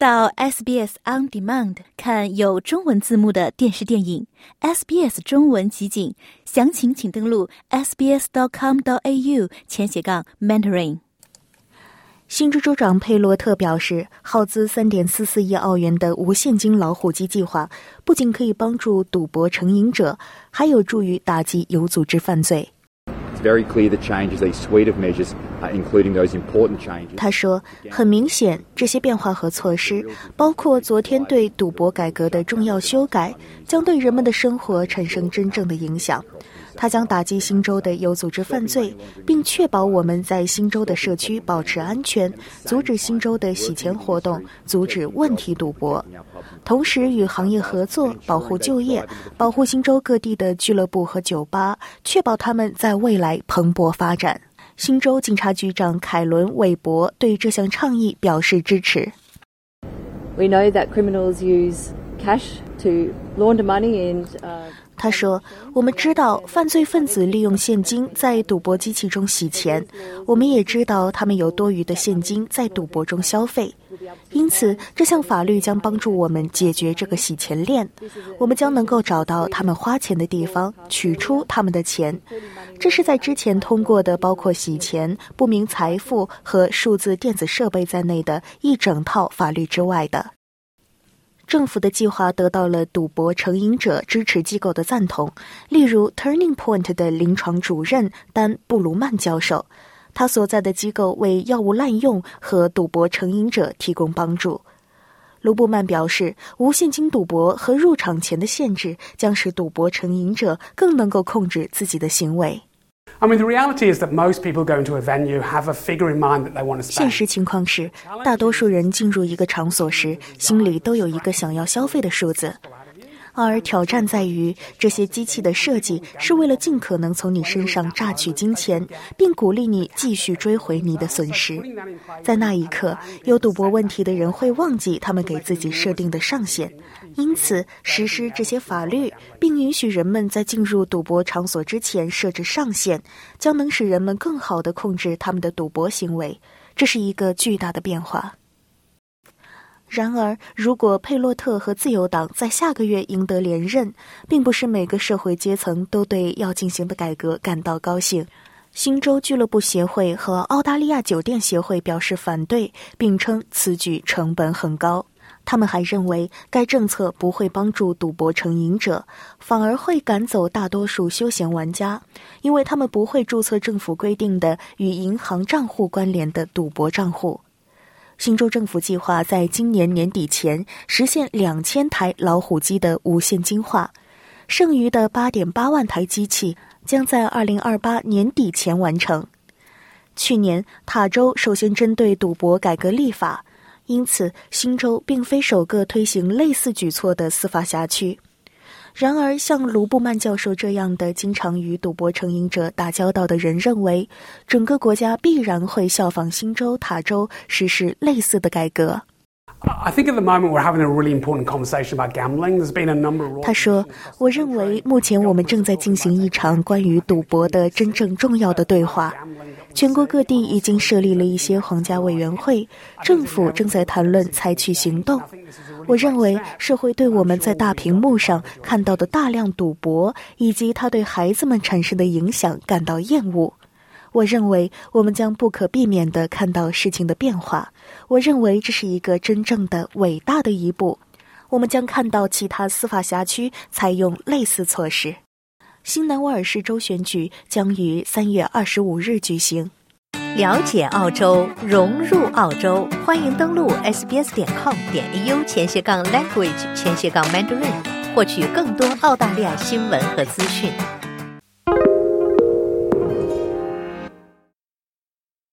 到 SBS On Demand 看有中文字幕的电视电影，SBS 中文集锦，详情请登录 sbs.com.au 前斜杠 mentoring。新州州长佩洛特表示，耗资三点四四亿澳元的无现金老虎机计划，不仅可以帮助赌博成瘾者，还有助于打击有组织犯罪。他说：“很明显，这些变化和措施，包括昨天对赌博改革的重要修改，将对人们的生活产生真正的影响。”他将打击新州的有组织犯罪，并确保我们在新州的社区保持安全，阻止新州的洗钱活动，阻止问题赌博，同时与行业合作，保护就业，保护新州各地的俱乐部和酒吧，确保他们在未来蓬勃发展。新州警察局长凯伦·韦伯对这项倡议表示支持。We know that criminals use cash to launder money and. 他说：“我们知道犯罪分子利用现金在赌博机器中洗钱，我们也知道他们有多余的现金在赌博中消费。因此，这项法律将帮助我们解决这个洗钱链。我们将能够找到他们花钱的地方，取出他们的钱。这是在之前通过的包括洗钱、不明财富和数字电子设备在内的一整套法律之外的。”政府的计划得到了赌博成瘾者支持机构的赞同，例如 Turning Point 的临床主任丹·布鲁曼教授，他所在的机构为药物滥用和赌博成瘾者提供帮助。卢布曼表示，无现金赌博和入场前的限制将使赌博成瘾者更能够控制自己的行为。I mean, the reality is that most people going to a venue have a figure in mind that they want to spend. 现实情况是，大多数人进入一个场所时，心里都有一个想要消费的数字。 而挑战在于，这些机器的设计是为了尽可能从你身上榨取金钱，并鼓励你继续追回你的损失。在那一刻，有赌博问题的人会忘记他们给自己设定的上限，因此实施这些法律，并允许人们在进入赌博场所之前设置上限，将能使人们更好地控制他们的赌博行为。这是一个巨大的变化。然而，如果佩洛特和自由党在下个月赢得连任，并不是每个社会阶层都对要进行的改革感到高兴。新州俱乐部协会和澳大利亚酒店协会表示反对，并称此举成本很高。他们还认为该政策不会帮助赌博成瘾者，反而会赶走大多数休闲玩家，因为他们不会注册政府规定的与银行账户关联的赌博账户。新州政府计划在今年年底前实现两千台老虎机的无现金化，剩余的八点八万台机器将在二零二八年底前完成。去年塔州首先针对赌博改革立法，因此新州并非首个推行类似举措的司法辖区。然而，像卢布曼教授这样的经常与赌博成瘾者打交道的人认为，整个国家必然会效仿新州、塔州实施类似的改革。他说：“我认为目前我们正在进行一场关于赌博的真正重要的对话。全国各地已经设立了一些皇家委员会，政府正在谈论采取行动。”我认为社会对我们在大屏幕上看到的大量赌博以及它对孩子们产生的影响感到厌恶。我认为我们将不可避免地看到事情的变化。我认为这是一个真正的伟大的一步。我们将看到其他司法辖区采用类似措施。新南威尔士州选举将于三月二十五日举行。了解澳洲，融入澳洲，欢迎登录 sbs 点 com 点 au 前斜杠 language 前斜杠 mandarin，获取更多澳大利亚新闻和资讯。